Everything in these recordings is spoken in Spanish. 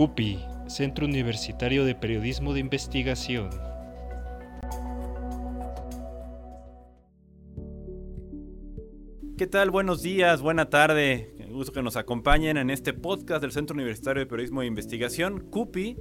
CUPI, Centro Universitario de Periodismo de Investigación. ¿Qué tal? Buenos días, buena tarde. Me gusto que nos acompañen en este podcast del Centro Universitario de Periodismo de Investigación, CUPI,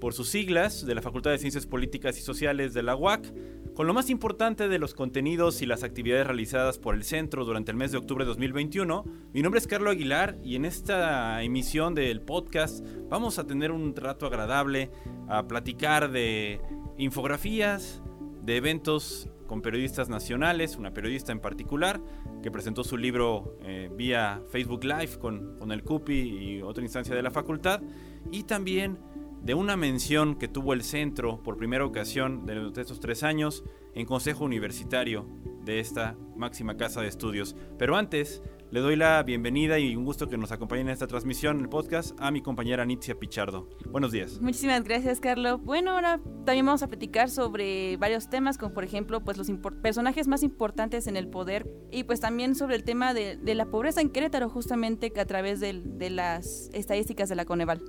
por sus siglas, de la Facultad de Ciencias Políticas y Sociales de la UAC, con lo más importante de los contenidos y las actividades realizadas por el centro durante el mes de octubre de 2021. Mi nombre es Carlos Aguilar y en esta emisión del podcast vamos a tener un rato agradable a platicar de infografías, de eventos con periodistas nacionales, una periodista en particular que presentó su libro eh, vía Facebook Live con, con el CUPI y otra instancia de la facultad, y también de una mención que tuvo el centro por primera ocasión de estos tres años en Consejo Universitario de esta máxima casa de estudios. Pero antes, le doy la bienvenida y un gusto que nos acompañe en esta transmisión, en el podcast, a mi compañera Nitzia Pichardo. Buenos días. Muchísimas gracias, Carlos. Bueno, ahora también vamos a platicar sobre varios temas, como por ejemplo, pues los personajes más importantes en el poder y pues también sobre el tema de, de la pobreza en Querétaro, justamente a través de, de las estadísticas de la Coneval.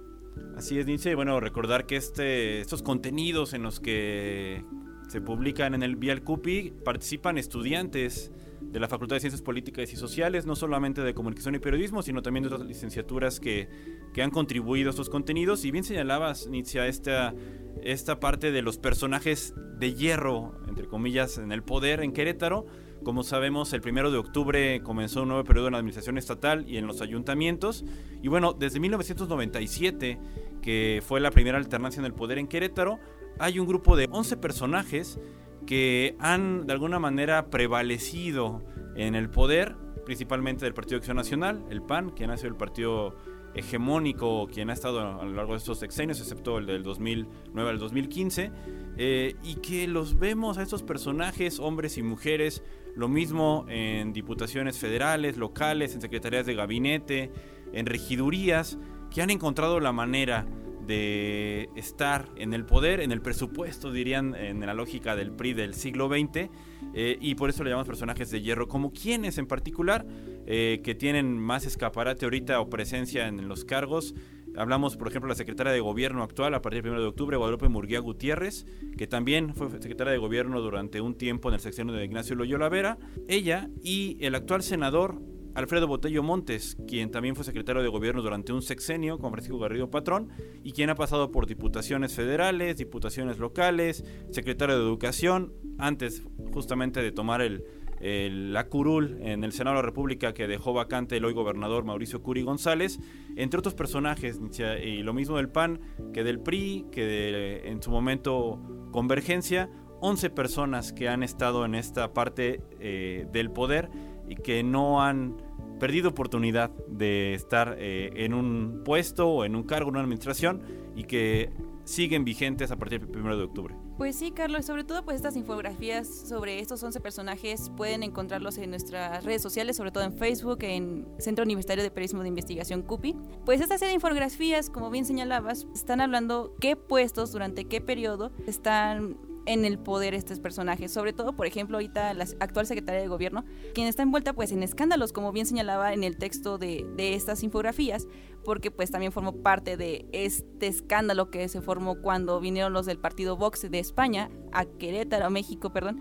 Así es, Nietzsche. Bueno, recordar que este, estos contenidos en los que se publican en el Vial CUPI participan estudiantes de la Facultad de Ciencias Políticas y Sociales, no solamente de Comunicación y Periodismo, sino también de otras licenciaturas que, que han contribuido a estos contenidos. Y bien señalabas, Nietzsche, esta, esta parte de los personajes de hierro, entre comillas, en el poder en Querétaro. Como sabemos, el primero de octubre comenzó un nuevo periodo en la administración estatal y en los ayuntamientos. Y bueno, desde 1997, que fue la primera alternancia en el poder en Querétaro, hay un grupo de 11 personajes que han de alguna manera prevalecido en el poder, principalmente del Partido Acción Nacional, el PAN, que sido el partido hegemónico, quien ha estado a lo largo de estos sexenios, excepto el del 2009 al 2015, eh, y que los vemos a estos personajes, hombres y mujeres, lo mismo en diputaciones federales, locales, en secretarías de gabinete, en regidurías, que han encontrado la manera de estar en el poder, en el presupuesto, dirían, en la lógica del PRI del siglo XX, eh, y por eso le llamamos personajes de hierro, como quienes en particular, eh, que tienen más escaparate ahorita o presencia en los cargos. Hablamos, por ejemplo, de la secretaria de gobierno actual a partir del 1 de octubre, Guadalupe Murguía Gutiérrez, que también fue secretaria de gobierno durante un tiempo en el sección de Ignacio Loyola Vera. Ella y el actual senador Alfredo Botello Montes, quien también fue secretario de gobierno durante un sexenio con Francisco Garrido Patrón y quien ha pasado por diputaciones federales, diputaciones locales, secretario de educación, antes justamente de tomar el, la curul en el Senado de la República que dejó vacante el hoy gobernador Mauricio Curi González, entre otros personajes, y lo mismo del PAN que del PRI, que de, en su momento Convergencia, 11 personas que han estado en esta parte eh, del poder y que no han perdido oportunidad de estar eh, en un puesto o en un cargo en una administración y que siguen vigentes a partir del 1 de octubre. Pues sí, Carlos, sobre todo pues estas infografías sobre estos 11 personajes pueden encontrarlos en nuestras redes sociales, sobre todo en Facebook, en Centro Universitario de Periodismo de Investigación CUPI. Pues esta serie de infografías, como bien señalabas, están hablando qué puestos durante qué periodo están en el poder estos personajes. Sobre todo, por ejemplo, ahorita la actual secretaria de gobierno, quien está envuelta pues en escándalos, como bien señalaba en el texto de, de estas infografías, porque pues también formó parte de este escándalo que se formó cuando vinieron los del partido Vox de España a Querétaro, México, perdón.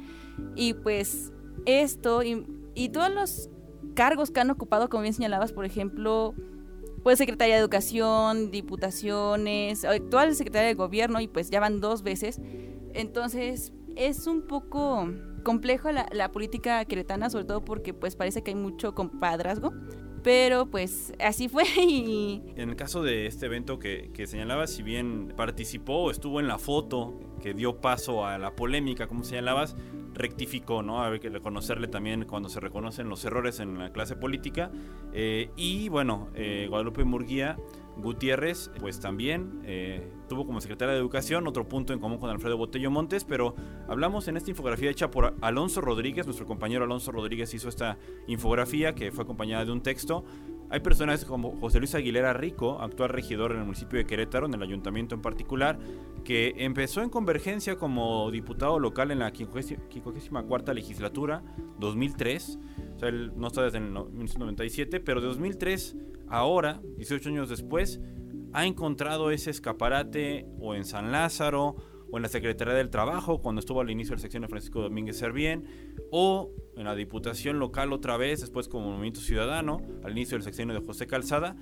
Y pues esto y, y todos los cargos que han ocupado, como bien señalabas, por ejemplo, pues secretaria de Educación, diputaciones, actual secretaria de Gobierno, y pues ya van dos veces, entonces, es un poco complejo la, política queretana, sobre todo porque pues parece que hay mucho compadrazgo. Pero pues así fue y... En el caso de este evento que, que señalaba, si bien participó, estuvo en la foto que dio paso a la polémica, como señalabas, rectificó, ¿no? Hay que reconocerle también cuando se reconocen los errores en la clase política. Eh, y bueno, eh, Guadalupe Murguía Gutiérrez, pues también eh, tuvo como secretaria de Educación otro punto en común con Alfredo Botello Montes, pero hablamos en esta infografía hecha por Alonso Rodríguez, nuestro compañero Alonso Rodríguez hizo esta infografía que fue acompañada de un texto. Hay personajes como José Luis Aguilera Rico, actual regidor en el municipio de Querétaro, en el ayuntamiento en particular, que empezó en Convergencia como diputado local en la 54 legislatura, 2003. O sea, él no está desde el 1997, pero de 2003 ahora, 18 años después, ha encontrado ese escaparate o en San Lázaro o en la Secretaría del Trabajo cuando estuvo al inicio del sección de Francisco Domínguez Servién o en la Diputación local otra vez, después como Movimiento Ciudadano, al inicio del sexenio de José Calzada,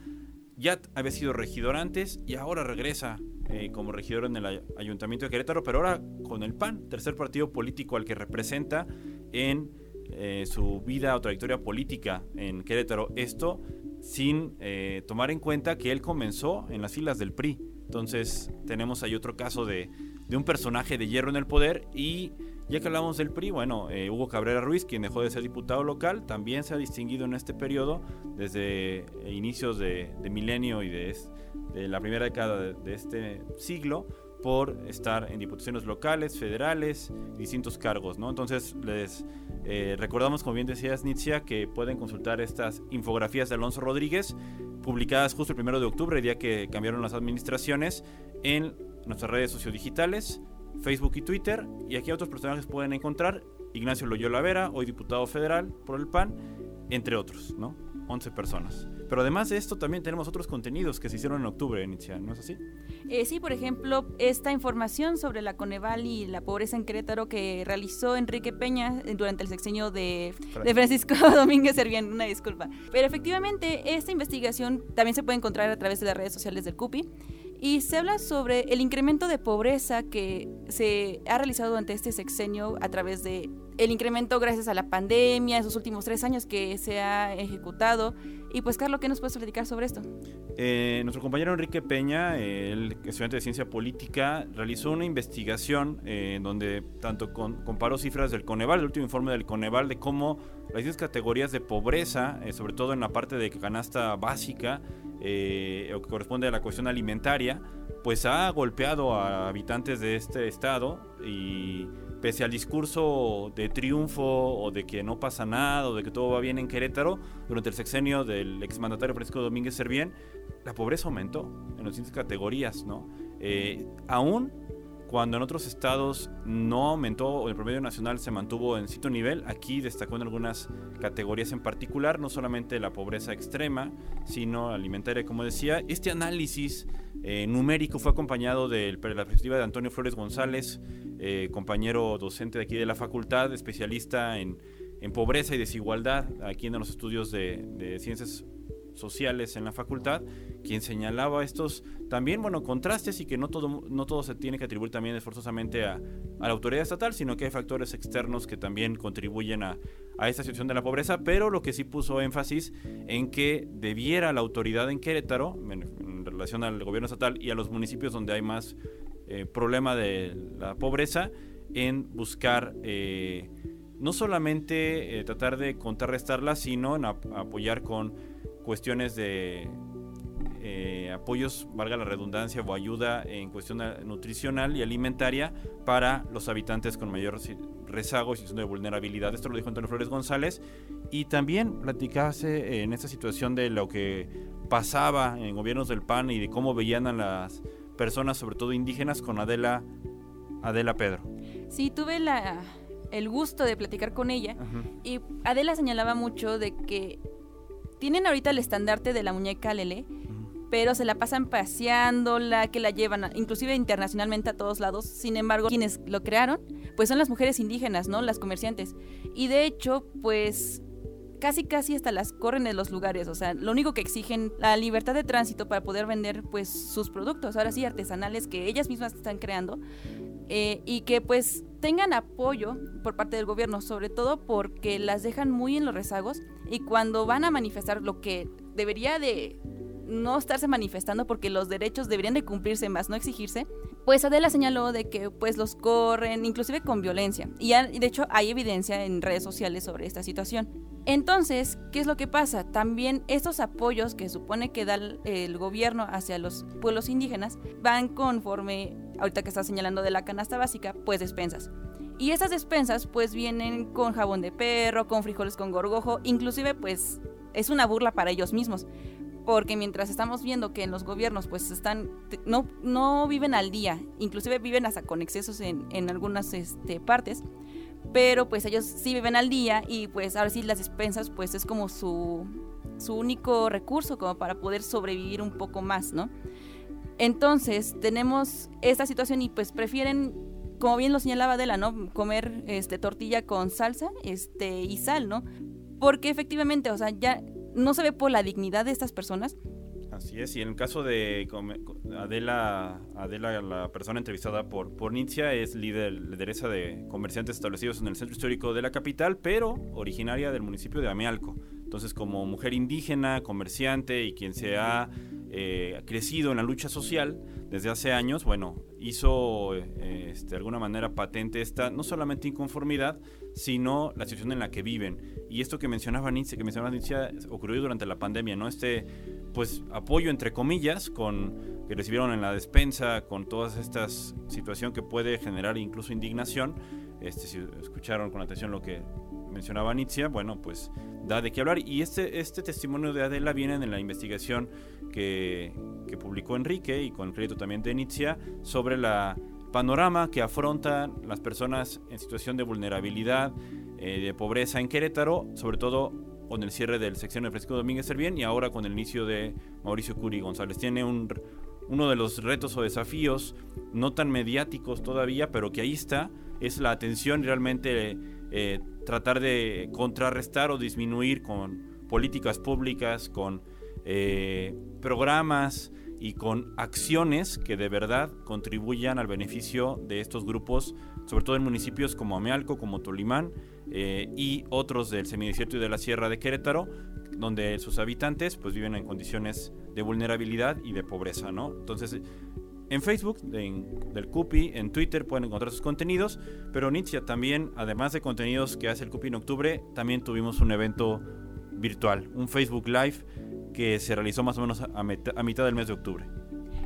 ya había sido regidor antes y ahora regresa eh, como regidor en el Ayuntamiento de Querétaro, pero ahora con el PAN, tercer partido político al que representa en eh, su vida o trayectoria política en Querétaro. Esto sin eh, tomar en cuenta que él comenzó en las filas del PRI. Entonces tenemos ahí otro caso de, de un personaje de hierro en el poder y ya que hablamos del PRI, bueno, eh, Hugo Cabrera Ruiz, quien dejó de ser diputado local, también se ha distinguido en este periodo, desde eh, inicios de, milenio y de, la primera década de, este siglo, por estar en diputaciones locales, federales, distintos cargos, ¿no? Entonces les eh, recordamos, como bien decía Nitzia, que pueden consultar estas infografías de Alonso Rodríguez, publicadas justo el primero de octubre, día que cambiaron las administraciones, en nuestras redes sociodigitales, Facebook y Twitter. Y aquí otros personajes pueden encontrar. Ignacio Loyola Vera, hoy diputado federal por el PAN, entre otros, ¿no? 11 personas. Pero además de esto también tenemos otros contenidos que se hicieron en octubre, inicial, ¿no es así? Eh, sí, por ejemplo, esta información sobre la Coneval y la pobreza en Querétaro que realizó Enrique Peña durante el sexenio de, de Francisco Domínguez Servién, una disculpa. Pero efectivamente, esta investigación también se puede encontrar a través de las redes sociales del CUPI y se habla sobre el incremento de pobreza que se ha realizado durante este sexenio a través de el incremento gracias a la pandemia, esos últimos tres años que se ha ejecutado. Y pues, Carlos, ¿qué nos puedes platicar sobre esto? Eh, nuestro compañero Enrique Peña, el estudiante de ciencia política, realizó una investigación eh, donde tanto comparó cifras del Coneval, el último informe del Coneval, de cómo las distintas categorías de pobreza, eh, sobre todo en la parte de canasta básica, eh, o que corresponde a la cuestión alimentaria, pues ha golpeado a habitantes de este estado y pese al discurso de triunfo o de que no pasa nada o de que todo va bien en Querétaro, durante el sexenio del exmandatario Francisco Domínguez Servién, la pobreza aumentó en las distintas categorías, ¿no? Eh, aún cuando en otros estados no aumentó el promedio nacional se mantuvo en cierto nivel, aquí destacó en algunas categorías en particular, no solamente la pobreza extrema, sino alimentaria, como decía. Este análisis eh, numérico fue acompañado de, la perspectiva de Antonio Flores González, eh, compañero docente de aquí de la facultad, especialista en, pobreza y desigualdad, aquí en los estudios de, de ciencias sociales en la facultad, quien señalaba estos también, bueno, contrastes y que no todo, no todo se tiene que atribuir también esforzosamente a, la autoridad estatal, sino que hay factores externos que también contribuyen a, esta situación de la pobreza, pero lo que sí puso énfasis en que debiera la autoridad en Querétaro, en, relación al gobierno estatal y a los municipios donde hay más eh, problema de la pobreza, en buscar... Eh, no solamente eh, tratar de contrarrestarla, sino en apoyar con cuestiones de eh, apoyos, valga la redundancia, o ayuda en cuestión nutricional y alimentaria para los habitantes con mayor rezago y situación de vulnerabilidad. Esto lo dijo Antonio Flores González. Y también platicase en esta situación de lo que pasaba en gobiernos del PAN y de cómo veían a las personas, sobre todo indígenas, con Adela, Adela Pedro. Sí, tuve la, el gusto de platicar con ella y Adela señalaba mucho de que tienen ahorita el estandarte de la muñeca Lele, pero se la pasan paseándola, que la llevan inclusive internacionalmente a todos lados. Sin embargo, quienes lo crearon, pues son las mujeres indígenas, ¿no? Las comerciantes. Y de hecho, pues casi casi hasta las corren en los lugares, o sea, lo único que exigen la libertad de tránsito para poder vender pues sus productos, ahora sí artesanales que ellas mismas están creando eh, y que pues tengan apoyo por parte del gobierno, sobre todo porque las dejan muy en los rezagos y cuando van a manifestar lo que debería de no estarse manifestando porque los derechos deberían de cumplirse más, no exigirse, pues Adela señaló de que pues los corren, inclusive con violencia. Y de hecho hay evidencia en redes sociales sobre esta situación. Entonces, ¿qué es lo que pasa? También estos apoyos que supone que da el gobierno hacia los pueblos indígenas van conforme, ahorita que está señalando de la canasta básica, pues despensas. Y esas despensas pues vienen con jabón de perro, con frijoles con gorgojo, inclusive pues es una burla para ellos mismos porque mientras estamos viendo que en los gobiernos pues están no, no viven al día, inclusive viven hasta con excesos en, en algunas este, partes, pero pues ellos sí viven al día y pues ahora sí las despensas pues es como su, su único recurso como para poder sobrevivir un poco más, ¿no? Entonces, tenemos esta situación y pues prefieren, como bien lo señalaba Adela, ¿no? Comer este, tortilla con salsa este, y sal, ¿no? Porque efectivamente, o sea, ya no se ve por la dignidad de estas personas. Así es, y en el caso de Adela, Adela la persona entrevistada por, por Nitzia, es líder, lideresa de comerciantes establecidos en el centro histórico de la capital, pero originaria del municipio de Amealco. Entonces, como mujer indígena, comerciante y quien se ha eh, crecido en la lucha social desde hace años, bueno, hizo eh, este, de alguna manera patente esta, no solamente inconformidad, sino la situación en la que viven. Y esto que mencionaba Nietzsche, que mencionaba Nietzsche, ocurrió durante la pandemia, ¿no? Este, pues, apoyo entre comillas, con que recibieron en la despensa, con todas estas situación que puede generar incluso indignación. Este, si escucharon con atención lo que mencionaba Nietzsche, bueno, pues da de qué hablar. Y este, este testimonio de Adela viene en la investigación que, que publicó Enrique y con crédito también de Nietzsche sobre la panorama que afrontan las personas en situación de vulnerabilidad, eh, de pobreza en Querétaro, sobre todo con el cierre del sección de Francisco Domínguez Servién y ahora con el inicio de Mauricio Curi González. Tiene un, uno de los retos o desafíos no tan mediáticos todavía, pero que ahí está, es la atención realmente eh, tratar de contrarrestar o disminuir con políticas públicas, con eh, programas y con acciones que de verdad contribuyan al beneficio de estos grupos, sobre todo en municipios como Amealco, como Tolimán eh, y otros del semidesierto y de la Sierra de Querétaro, donde sus habitantes pues viven en condiciones de vulnerabilidad y de pobreza. Entonces, en Facebook del CUPI, en Twitter pueden encontrar sus contenidos, pero Nietzsche también, además de contenidos que hace el CUPI en octubre, también tuvimos un evento virtual, un Facebook Live que se realizó más o menos a, mitad del mes de octubre.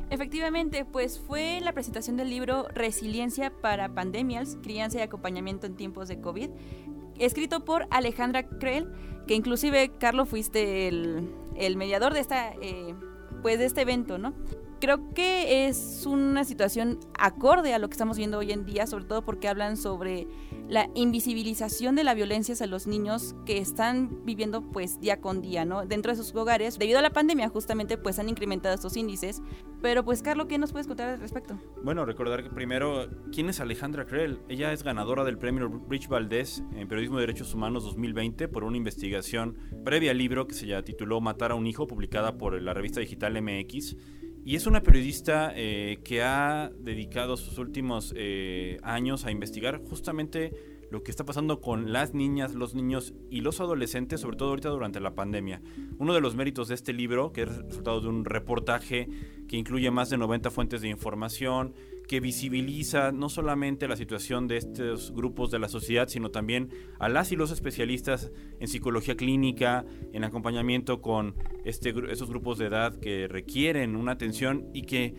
Efectivamente, pues fue la presentación del libro Resiliencia para Pandemias, Crianza y Acompañamiento en Tiempos de COVID, escrito por Alejandra Krell, que inclusive, Carlos, fuiste el, mediador de, esta, eh, pues de este evento, ¿no? Creo que es una situación acorde a lo que estamos viendo hoy en día, sobre todo porque hablan sobre la invisibilización de la violencia hacia los niños que están viviendo pues día con día, ¿no? Dentro de sus hogares. Debido a la pandemia justamente pues han incrementado estos índices. Pero pues Carlos, ¿qué nos puedes contar al respecto? Bueno, recordar que primero, ¿quién es Alejandra Krell? Ella es ganadora del premio Rich Valdés en Periodismo de Derechos Humanos 2020 por una investigación previa al libro que se ya tituló Matar a un hijo, publicada por la revista digital MX y es una periodista eh, que ha dedicado sus últimos eh, años a investigar justamente lo que está pasando con las niñas, los niños y los adolescentes, sobre todo ahorita durante la pandemia. Uno de los méritos de este libro, que es resultado de un reportaje que incluye más de 90 fuentes de información, que visibiliza no solamente la situación de estos grupos de la sociedad, sino también a las y los especialistas en psicología clínica, en acompañamiento con este, esos grupos de edad que requieren una atención y que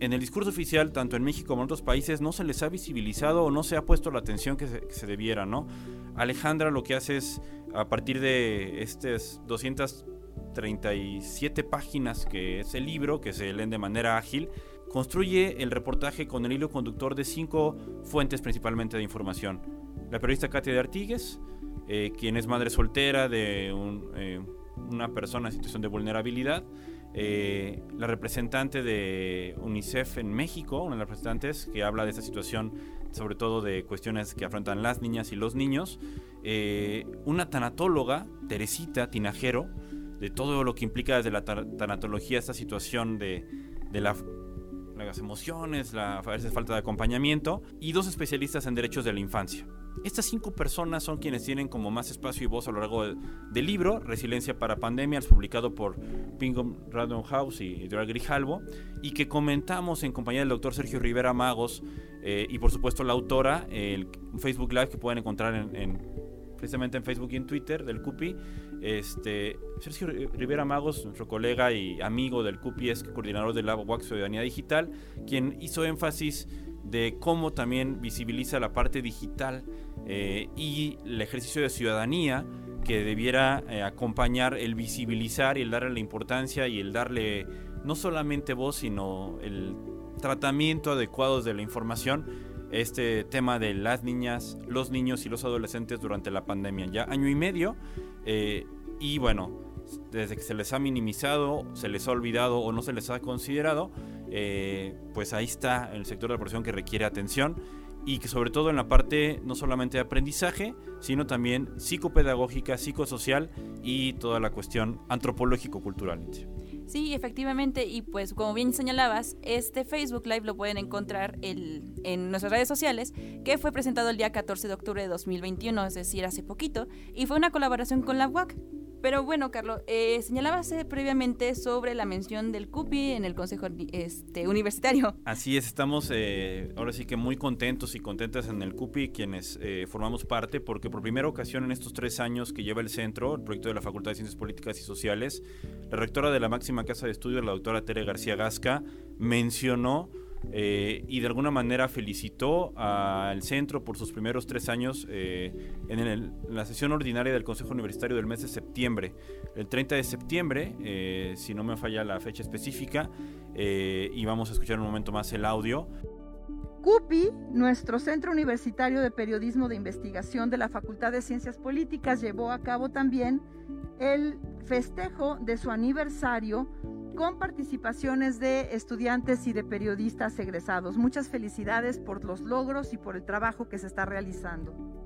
en el discurso oficial, tanto en México como en otros países, no se les ha visibilizado o no se ha puesto la atención que se, debiera, ¿no? Alejandra lo que hace es, a partir de estas 237 páginas que es el libro, que se leen de manera ágil, construye el reportaje con el hilo conductor de cinco fuentes principalmente de información. La periodista Katia de Artigues, eh, quien es madre soltera de eh, una persona en situación de vulnerabilidad, eh, la representante de UNICEF en México, una de las representantes que habla de esta situación, sobre todo de cuestiones que afrontan las niñas y los niños, una tanatóloga, Teresita Tinajero, de todo lo que implica desde la tanatología esta situación de, de la emociones, la a veces falta de acompañamiento, y dos especialistas en derechos de la infancia. Estas cinco personas son quienes tienen como más espacio y voz a lo largo del libro, Resiliencia para Pandemias, publicado por Pingham Random House y Drag Grijalvo, y que comentamos en compañía del doctor Sergio Rivera Magos eh, y por supuesto la autora, el Facebook Live que pueden encontrar en precisamente en Facebook y en Twitter del CUPI. Este, Sergio Rivera Magos, nuestro colega y amigo del CUPI, es coordinador del Labo Wax Ciudadanía Digital, quien hizo énfasis de cómo también visibiliza la parte digital eh, y el ejercicio de ciudadanía que debiera eh, acompañar el visibilizar y el darle la importancia y el darle no solamente voz, sino el tratamiento adecuado de la información este tema de las niñas, los niños y los adolescentes durante la pandemia. Ya año y medio. Eh, y bueno, desde que se les ha minimizado, se les ha olvidado o no se les ha considerado, eh, pues ahí está el sector de la profesión que requiere atención y que sobre todo en la parte no solamente de aprendizaje, sino también psicopedagógica, psicosocial y toda la cuestión antropológico-cultural. Sí, efectivamente, y pues como bien señalabas, este Facebook Live lo pueden encontrar en nuestras redes sociales, que fue presentado el día 14 de octubre de 2021, es decir, hace poquito, y fue una colaboración con la UAC. Pero bueno, Carlos, eh, señalabas previamente sobre la mención del CUPI en el Consejo este, Universitario. Así es, estamos eh, ahora sí que muy contentos y contentas en el CUPI quienes eh, formamos parte, porque por primera ocasión en estos tres años que lleva el centro, el proyecto de la Facultad de Ciencias Políticas y Sociales, la rectora de la máxima casa de estudios, la doctora Tere García Gasca, mencionó eh, y de alguna manera felicitó al centro por sus primeros tres años eh, en, la sesión ordinaria del Consejo Universitario del mes de septiembre. El 30 de septiembre, eh, si no me falla la fecha específica, y vamos a escuchar un momento más el audio. CUPI, nuestro Centro Universitario de Periodismo de Investigación de la Facultad de Ciencias Políticas, llevó a cabo también el festejo de su aniversario con participaciones de estudiantes y de periodistas egresados. Muchas felicidades por los logros y por el trabajo que se está realizando.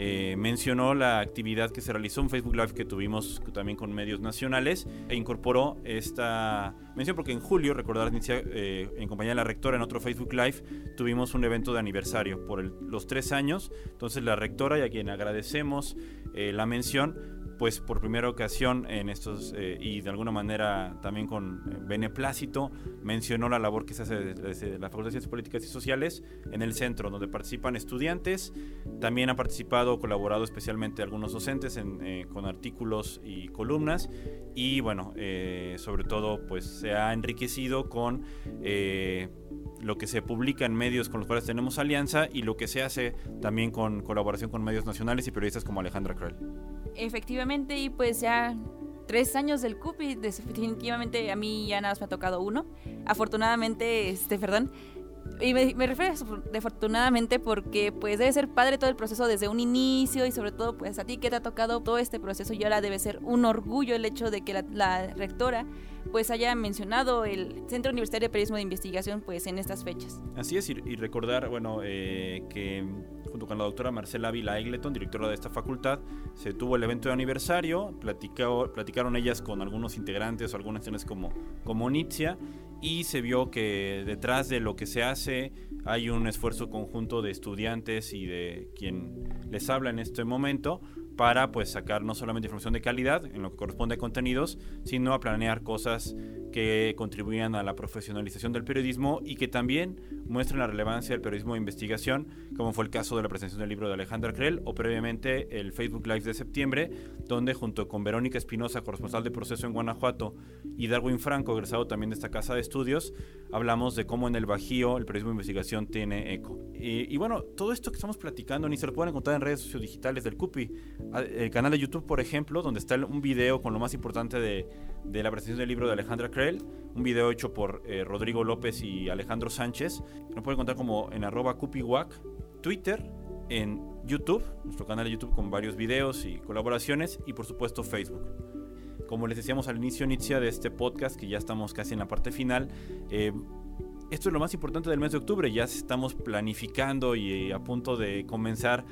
Eh, mencionó la actividad que se realizó en Facebook Live que tuvimos también con medios nacionales e incorporó esta mención porque en julio, recordar, eh, en compañía de la rectora en otro Facebook Live, tuvimos un evento de aniversario por los tres años. Entonces la rectora y a quien agradecemos eh, la mención, pues por primera ocasión en estos eh, y de alguna manera también con eh, beneplácito mencionó la labor que se hace desde la Facultad de Ciencias Políticas y Sociales en el centro donde participan estudiantes también ha participado o colaborado especialmente algunos docentes eh, con artículos y columnas y bueno sobre todo pues se ha enriquecido con lo que se publica en medios con los cuales tenemos alianza y lo que se hace también con colaboración con medios nacionales y periodistas como Alejandra Krell. Efectivamente, y pues ya tres años del CUP y definitivamente a mí ya nada más me ha tocado uno. Afortunadamente, este, perdón, y me, refiero desafortunadamente porque pues debe ser padre todo el proceso desde un inicio y sobre todo pues a ti que te ha tocado todo este proceso y ahora debe ser un orgullo el hecho de que la, la rectora pues haya mencionado el Centro Universitario de Periodismo de Investigación pues en estas fechas. Así es, y, recordar, bueno, eh, que junto con la doctora Marcela Vila Egleton, directora de esta facultad, se tuvo el evento de aniversario, platicó, platicaron ellas con algunos integrantes o algunas instituciones como, como Nitzia, y se vio que detrás de lo que se hace hay un esfuerzo conjunto de estudiantes y de quien les habla en este momento para pues sacar no solamente información de calidad en lo que corresponde a contenidos, sino a planear cosas que contribuyan a la profesionalización del periodismo y que también muestren la relevancia del periodismo de investigación, como fue el caso de la presentación del libro de Alejandra Krell o previamente el Facebook Live de septiembre, donde junto con Verónica Espinosa, corresponsal de proceso en Guanajuato, y Darwin Franco, egresado también de esta casa de estudios, hablamos de cómo en el Bajío el periodismo de investigación tiene eco. Y, bueno, todo esto que estamos platicando ni se lo pueden encontrar en redes sociodigitales del CUPI el canal de YouTube, por ejemplo, donde está un video con lo más importante de, la presentación del libro de Alejandra Krell, un video hecho por eh, Rodrigo López y Alejandro Sánchez. Lo pueden encontrar como en arroba cupiwac, Twitter, en YouTube, nuestro canal de YouTube con varios videos y colaboraciones, y por supuesto Facebook. Como les decíamos al inicio, inicia de este podcast, que ya estamos casi en la parte final, eh, esto es lo más importante del mes de octubre. Ya estamos planificando y a punto de comenzar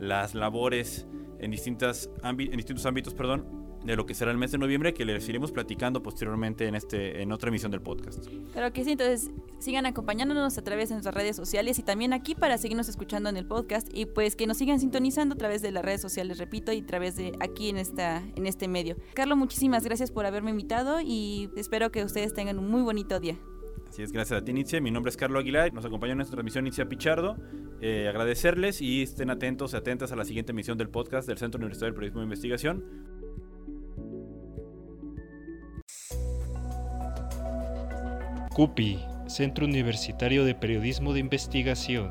las labores en, distintas distintos ámbitos perdón, de lo que será el mes de noviembre que les iremos platicando posteriormente en, este, en otra emisión del podcast. Claro que sí, entonces sigan acompañándonos a través de nuestras redes sociales y también aquí para seguirnos escuchando en el podcast y pues que nos sigan sintonizando a través de las redes sociales, repito, y a través de aquí en, esta, en este medio. Carlos, muchísimas gracias por haberme invitado y espero que ustedes tengan un muy bonito día. Así es, gracias a ti, Nitzia. Mi nombre es Carlos Aguilar. Nos acompañó en esta transmisión Nitzia Pichardo. Eh, agradecerles y estén atentos y atentas a la siguiente emisión del podcast del Centro Universitario del Periodismo de Investigación. CUPI, Centro Universitario de Periodismo de Investigación.